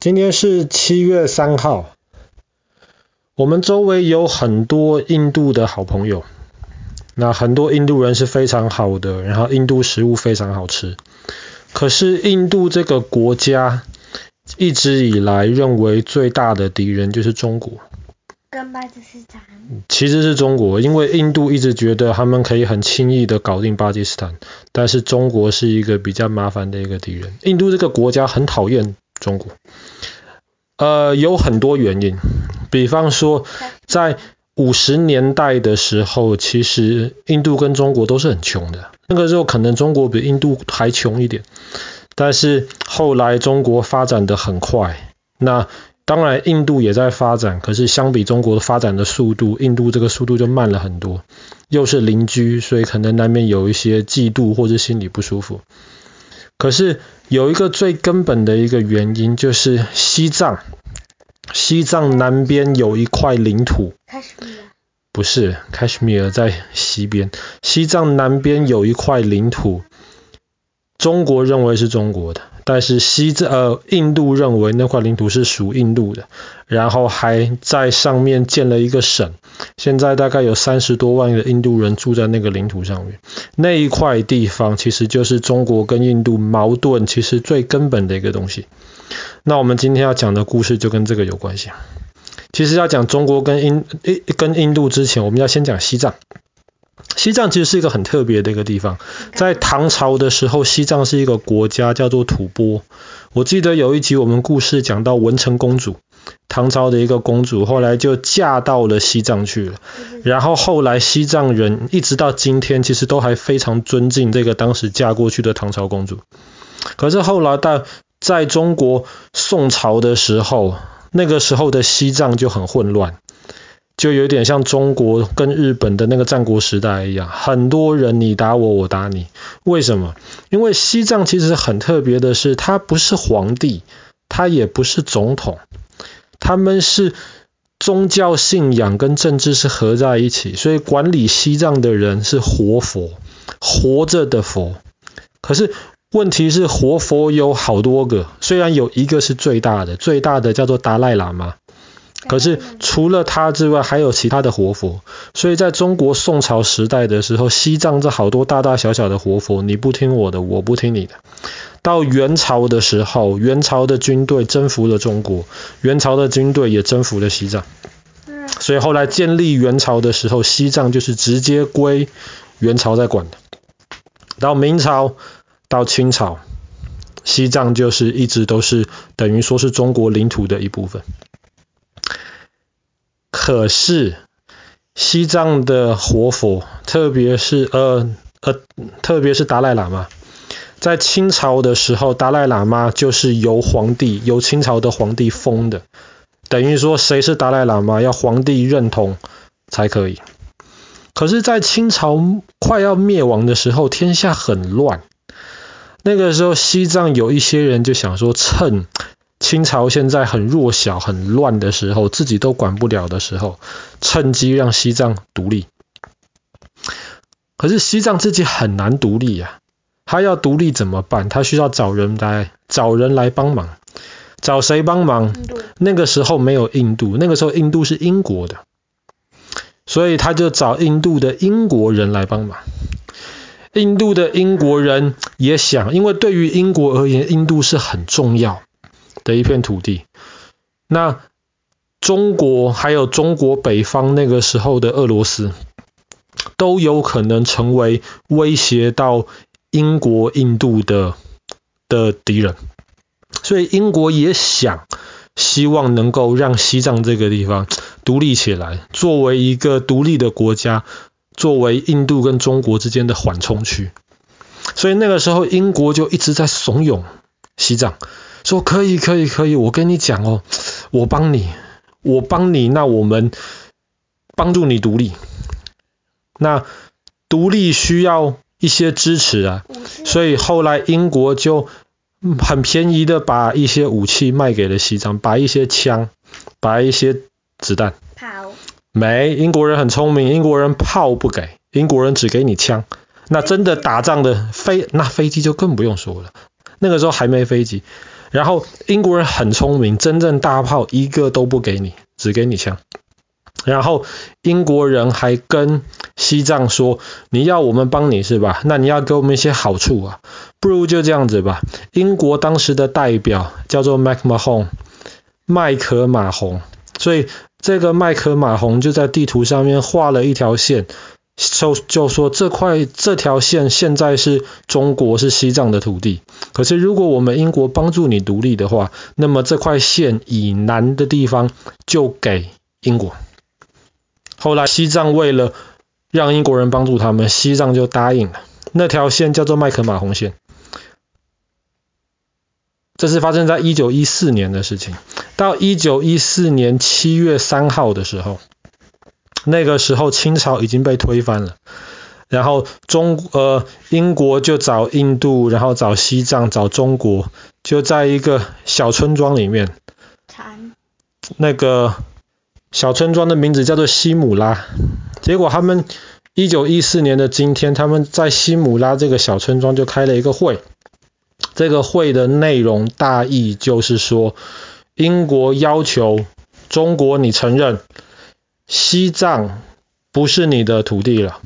今天是七月三号，我们周围有很多印度的好朋友，那很多印度人是非常好的，然后印度食物非常好吃。可是印度这个国家一直以来认为最大的敌人就是中国，跟巴基斯坦。其实是中国，因为印度一直觉得他们可以很轻易的搞定巴基斯坦，但是中国是一个比较麻烦的一个敌人。印度这个国家很讨厌中国，呃，有很多原因，比方说，在五十年代的时候，其实印度跟中国都是很穷的，那个时候可能中国比印度还穷一点，但是后来中国发展的很快，那当然印度也在发展，可是相比中国的发展的速度，印度这个速度就慢了很多，又是邻居，所以可能难免有一些嫉妒或者心里不舒服。可是有一个最根本的一个原因，就是西藏，西藏南边有一块领土，不是，喀什米尔在西边，西藏南边有一块领土，中国认为是中国的。但是西藏呃印度认为那块领土是属印度的，然后还在上面建了一个省，现在大概有三十多万的印度人住在那个领土上面，那一块地方其实就是中国跟印度矛盾其实最根本的一个东西。那我们今天要讲的故事就跟这个有关系。其实要讲中国跟印跟印度之前，我们要先讲西藏。西藏其实是一个很特别的一个地方，在唐朝的时候，西藏是一个国家，叫做吐蕃。我记得有一集我们故事讲到文成公主，唐朝的一个公主，后来就嫁到了西藏去了。然后后来西藏人一直到今天，其实都还非常尊敬这个当时嫁过去的唐朝公主。可是后来到在中国宋朝的时候，那个时候的西藏就很混乱。就有点像中国跟日本的那个战国时代一样，很多人你打我，我打你。为什么？因为西藏其实很特别的是，他不是皇帝，他也不是总统，他们是宗教信仰跟政治是合在一起，所以管理西藏的人是活佛，活着的佛。可是问题是，活佛有好多个，虽然有一个是最大的，最大的叫做达赖喇嘛。可是除了他之外，还有其他的活佛。所以在中国宋朝时代的时候，西藏这好多大大小小的活佛，你不听我的，我不听你的。到元朝的时候，元朝的军队征服了中国，元朝的军队也征服了西藏。所以后来建立元朝的时候，西藏就是直接归元朝在管的。到明朝，到清朝，西藏就是一直都是等于说是中国领土的一部分。可是西藏的活佛，特别是呃呃，特别是达赖喇嘛，在清朝的时候，达赖喇嘛就是由皇帝，由清朝的皇帝封的，等于说谁是达赖喇嘛，要皇帝认同才可以。可是，在清朝快要灭亡的时候，天下很乱，那个时候西藏有一些人就想说，趁清朝现在很弱小、很乱的时候，自己都管不了的时候，趁机让西藏独立。可是西藏自己很难独立呀，他要独立怎么办？他需要找人来找人来帮忙，找谁帮忙？那个时候没有印度，那个时候印度是英国的，所以他就找印度的英国人来帮忙。印度的英国人也想，因为对于英国而言，印度是很重要的一片土地，那中国还有中国北方那个时候的俄罗斯，都有可能成为威胁到英国、印度的的敌人，所以英国也想希望能够让西藏这个地方独立起来，作为一个独立的国家，作为印度跟中国之间的缓冲区，所以那个时候英国就一直在怂恿西藏。说可以可以可以，我跟你讲哦，我帮你，我帮你，那我们帮助你独立。那独立需要一些支持啊，所以后来英国就很便宜的把一些武器卖给了西藏，把一些枪，把一些子弹。炮。没，英国人很聪明，英国人炮不给，英国人只给你枪。那真的打仗的飞，那飞机就更不用说了，那个时候还没飞机。然后英国人很聪明，真正大炮一个都不给你，只给你枪。然后英国人还跟西藏说：“你要我们帮你是吧？那你要给我们一些好处啊，不如就这样子吧。”英国当时的代表叫做 McMahon，麦克马洪，所以这个麦克马洪就在地图上面画了一条线。就就说这块这条线现在是中国是西藏的土地，可是如果我们英国帮助你独立的话，那么这块线以南的地方就给英国。后来西藏为了让英国人帮助他们，西藏就答应了。那条线叫做麦克马洪线，这是发生在一九一四年的事情。到一九一四年七月三号的时候。那个时候清朝已经被推翻了，然后中呃英国就找印度，然后找西藏，找中国，就在一个小村庄里面。那个小村庄的名字叫做西姆拉。结果他们一九一四年的今天，他们在西姆拉这个小村庄就开了一个会。这个会的内容大意就是说，英国要求中国你承认。西藏不是你的土地了。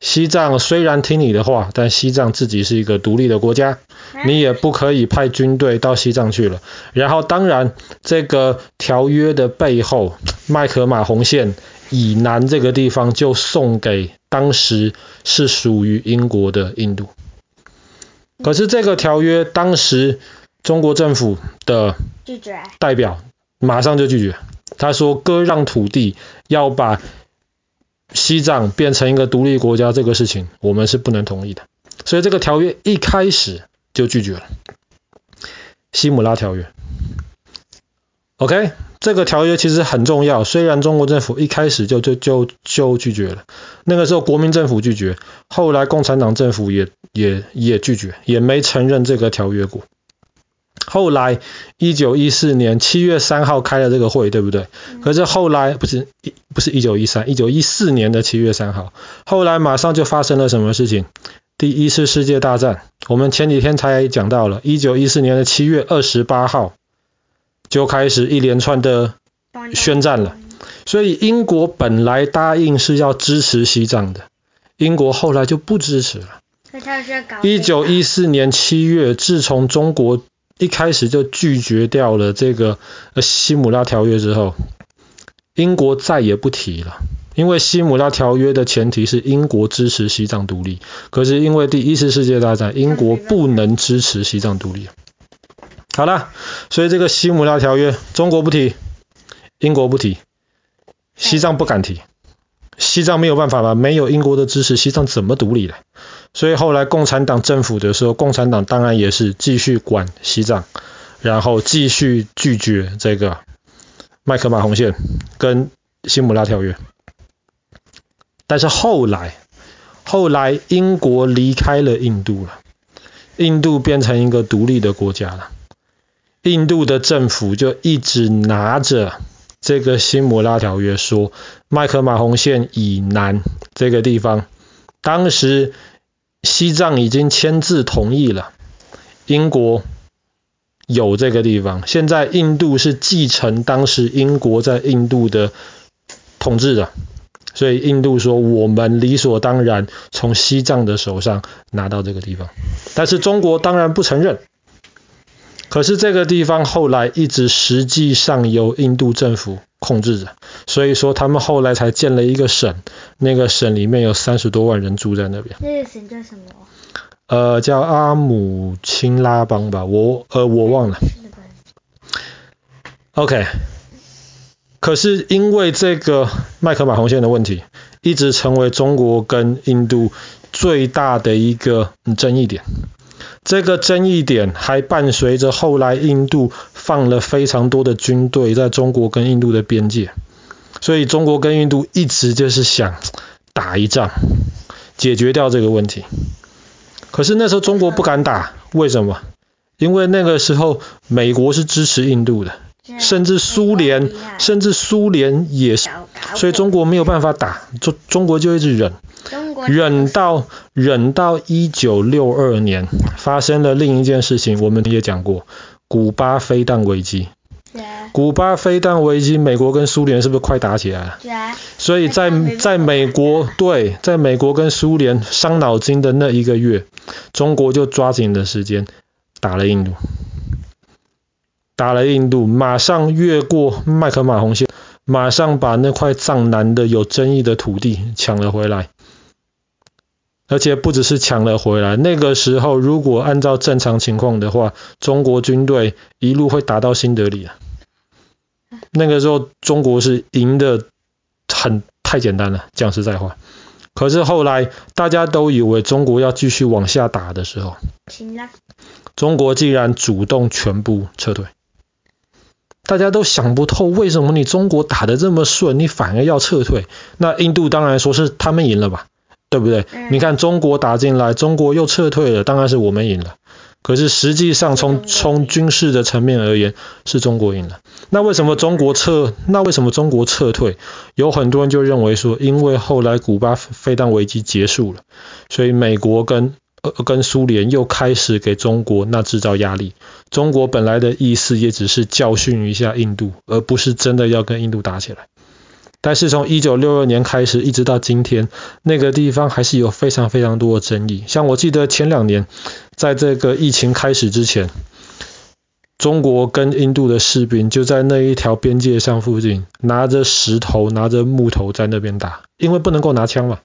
西藏虽然听你的话，但西藏自己是一个独立的国家，你也不可以派军队到西藏去了。然后，当然，这个条约的背后，麦克马洪线以南这个地方就送给当时是属于英国的印度。可是这个条约当时中国政府的代表马上就拒绝。他说：“割让土地，要把西藏变成一个独立国家，这个事情我们是不能同意的。所以这个条约一开始就拒绝了。西姆拉条约，OK，这个条约其实很重要。虽然中国政府一开始就就就就拒绝了，那个时候国民政府拒绝，后来共产党政府也也也拒绝，也没承认这个条约过。”后来，一九一四年七月三号开了这个会，对不对？可是后来不是一不是一九一三，一九一四年的七月三号，后来马上就发生了什么事情？第一次世界大战，我们前几天才讲到了，一九一四年的七月二十八号就开始一连串的宣战了。所以英国本来答应是要支持西藏的，英国后来就不支持了。一九一四年七月，自从中国一开始就拒绝掉了这个西姆拉条约之后，英国再也不提了。因为西姆拉条约的前提是英国支持西藏独立，可是因为第一次世界大战，英国不能支持西藏独立。好了，所以这个西姆拉条约，中国不提，英国不提，西藏不敢提，西藏没有办法了，没有英国的支持，西藏怎么独立的？所以后来共产党政府的时候，共产党当然也是继续管西藏，然后继续拒绝这个麦克马洪线跟辛姆拉条约。但是后来，后来英国离开了印度了，印度变成一个独立的国家了，印度的政府就一直拿着这个西姆拉条约说，麦克马洪线以南这个地方，当时。西藏已经签字同意了，英国有这个地方。现在印度是继承当时英国在印度的统治的，所以印度说我们理所当然从西藏的手上拿到这个地方。但是中国当然不承认。可是这个地方后来一直实际上由印度政府控制着，所以说他们后来才建了一个省，那个省里面有三十多万人住在那边。那个省叫什么？呃，叫阿姆钦拉邦吧，我呃我忘了。OK，可是因为这个麦克马洪线的问题，一直成为中国跟印度最大的一个争议点。这个争议点还伴随着后来印度放了非常多的军队在中国跟印度的边界，所以中国跟印度一直就是想打一仗，解决掉这个问题。可是那时候中国不敢打，为什么？因为那个时候美国是支持印度的，甚至苏联，甚至苏联也是，所以中国没有办法打，中中国就一直忍。忍到忍到一九六二年，发生了另一件事情，我们也讲过，古巴飞弹危机。古巴飞弹危机，美国跟苏联是不是快打起来了？对。所以在在美国，对，在美国跟苏联伤脑筋的那一个月，中国就抓紧的时间打了印度，打了印度，马上越过麦克马洪线，马上把那块藏南的有争议的土地抢了回来。而且不只是抢了回来，那个时候如果按照正常情况的话，中国军队一路会打到新德里啊。那个时候中国是赢的很太简单了，讲实在话。可是后来大家都以为中国要继续往下打的时候，中国既然主动全部撤退，大家都想不透为什么你中国打得这么顺，你反而要撤退？那印度当然说是他们赢了吧。对不对？你看中国打进来，中国又撤退了，当然是我们赢了。可是实际上从从军事的层面而言，是中国赢了。那为什么中国撤？那为什么中国撤退？有很多人就认为说，因为后来古巴飞弹危机结束了，所以美国跟呃跟苏联又开始给中国那制造压力。中国本来的意思也只是教训一下印度，而不是真的要跟印度打起来。但是从一九六二年开始，一直到今天，那个地方还是有非常非常多的争议。像我记得前两年，在这个疫情开始之前，中国跟印度的士兵就在那一条边界上附近，拿着石头、拿着木头在那边打，因为不能够拿枪嘛，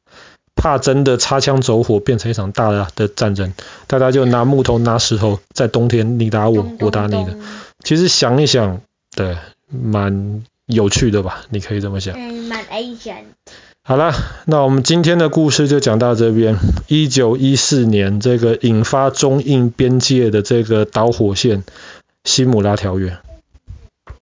怕真的擦枪走火变成一场大的战争，大家就拿木头、拿石头，在冬天你打我，我打你的。其实想一想，对，蛮。有趣的吧，你可以这么想。嗯，蛮 Asian。好了，那我们今天的故事就讲到这边。一九一四年，这个引发中印边界的这个导火线——西姆拉条约。